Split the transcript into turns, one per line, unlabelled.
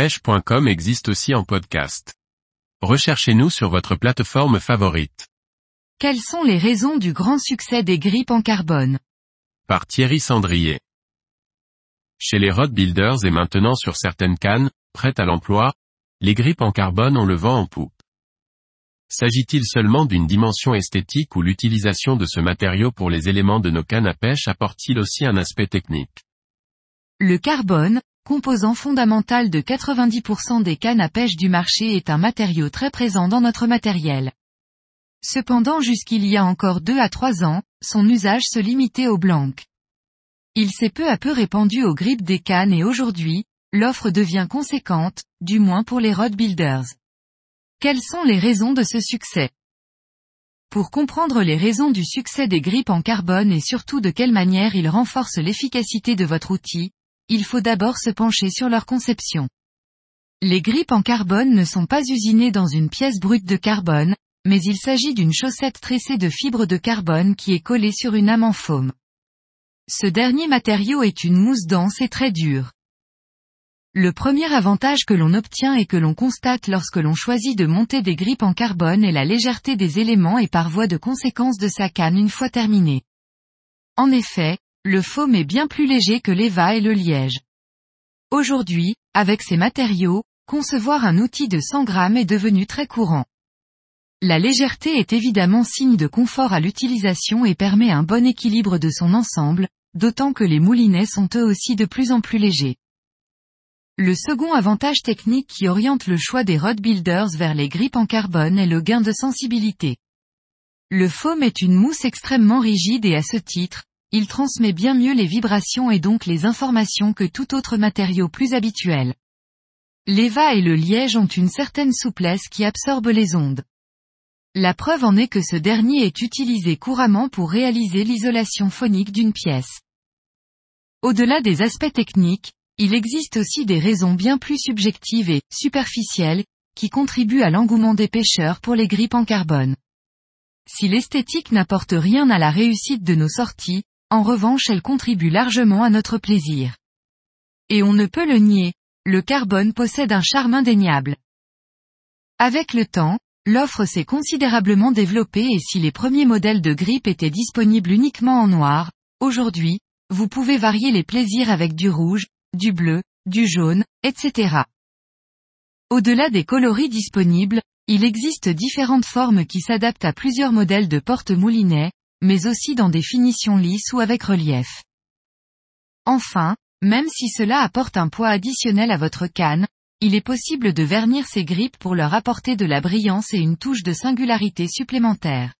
pêche.com existe aussi en podcast. Recherchez-nous sur votre plateforme favorite.
Quelles sont les raisons du grand succès des grippes en carbone?
Par Thierry Sandrier. Chez les rod builders et maintenant sur certaines cannes, prêtes à l'emploi, les grippes en carbone ont le vent en poupe. S'agit-il seulement d'une dimension esthétique ou l'utilisation de ce matériau pour les éléments de nos cannes à pêche apporte-t-il aussi un aspect technique?
Le carbone, composant fondamental de 90% des cannes à pêche du marché est un matériau très présent dans notre matériel. Cependant jusqu'il y a encore deux à trois ans, son usage se limitait aux blancs. Il s'est peu à peu répandu aux grippes des cannes et aujourd'hui, l'offre devient conséquente, du moins pour les rod builders. Quelles sont les raisons de ce succès? Pour comprendre les raisons du succès des grippes en carbone et surtout de quelle manière ils renforcent l'efficacité de votre outil, il faut d'abord se pencher sur leur conception. Les grippes en carbone ne sont pas usinées dans une pièce brute de carbone, mais il s'agit d'une chaussette tressée de fibres de carbone qui est collée sur une âme en foam. Ce dernier matériau est une mousse dense et très dure. Le premier avantage que l'on obtient et que l'on constate lorsque l'on choisit de monter des grippes en carbone est la légèreté des éléments et par voie de conséquence de sa canne une fois terminée. En effet, le foam est bien plus léger que l'EVA et le liège. Aujourd'hui, avec ces matériaux, concevoir un outil de 100 grammes est devenu très courant. La légèreté est évidemment signe de confort à l'utilisation et permet un bon équilibre de son ensemble, d'autant que les moulinets sont eux aussi de plus en plus légers. Le second avantage technique qui oriente le choix des rod builders vers les grippes en carbone est le gain de sensibilité. Le foam est une mousse extrêmement rigide et à ce titre, il transmet bien mieux les vibrations et donc les informations que tout autre matériau plus habituel. L'EVA et le liège ont une certaine souplesse qui absorbe les ondes. La preuve en est que ce dernier est utilisé couramment pour réaliser l'isolation phonique d'une pièce. Au-delà des aspects techniques, il existe aussi des raisons bien plus subjectives et superficielles, qui contribuent à l'engouement des pêcheurs pour les grippes en carbone. Si l'esthétique n'apporte rien à la réussite de nos sorties, en revanche elle contribue largement à notre plaisir. Et on ne peut le nier, le carbone possède un charme indéniable. Avec le temps, l'offre s'est considérablement développée et si les premiers modèles de grippe étaient disponibles uniquement en noir, aujourd'hui, vous pouvez varier les plaisirs avec du rouge, du bleu, du jaune, etc. Au-delà des coloris disponibles, il existe différentes formes qui s'adaptent à plusieurs modèles de porte-moulinets, mais aussi dans des finitions lisses ou avec relief. Enfin, même si cela apporte un poids additionnel à votre canne, il est possible de vernir ces grippes pour leur apporter de la brillance et une touche de singularité supplémentaire.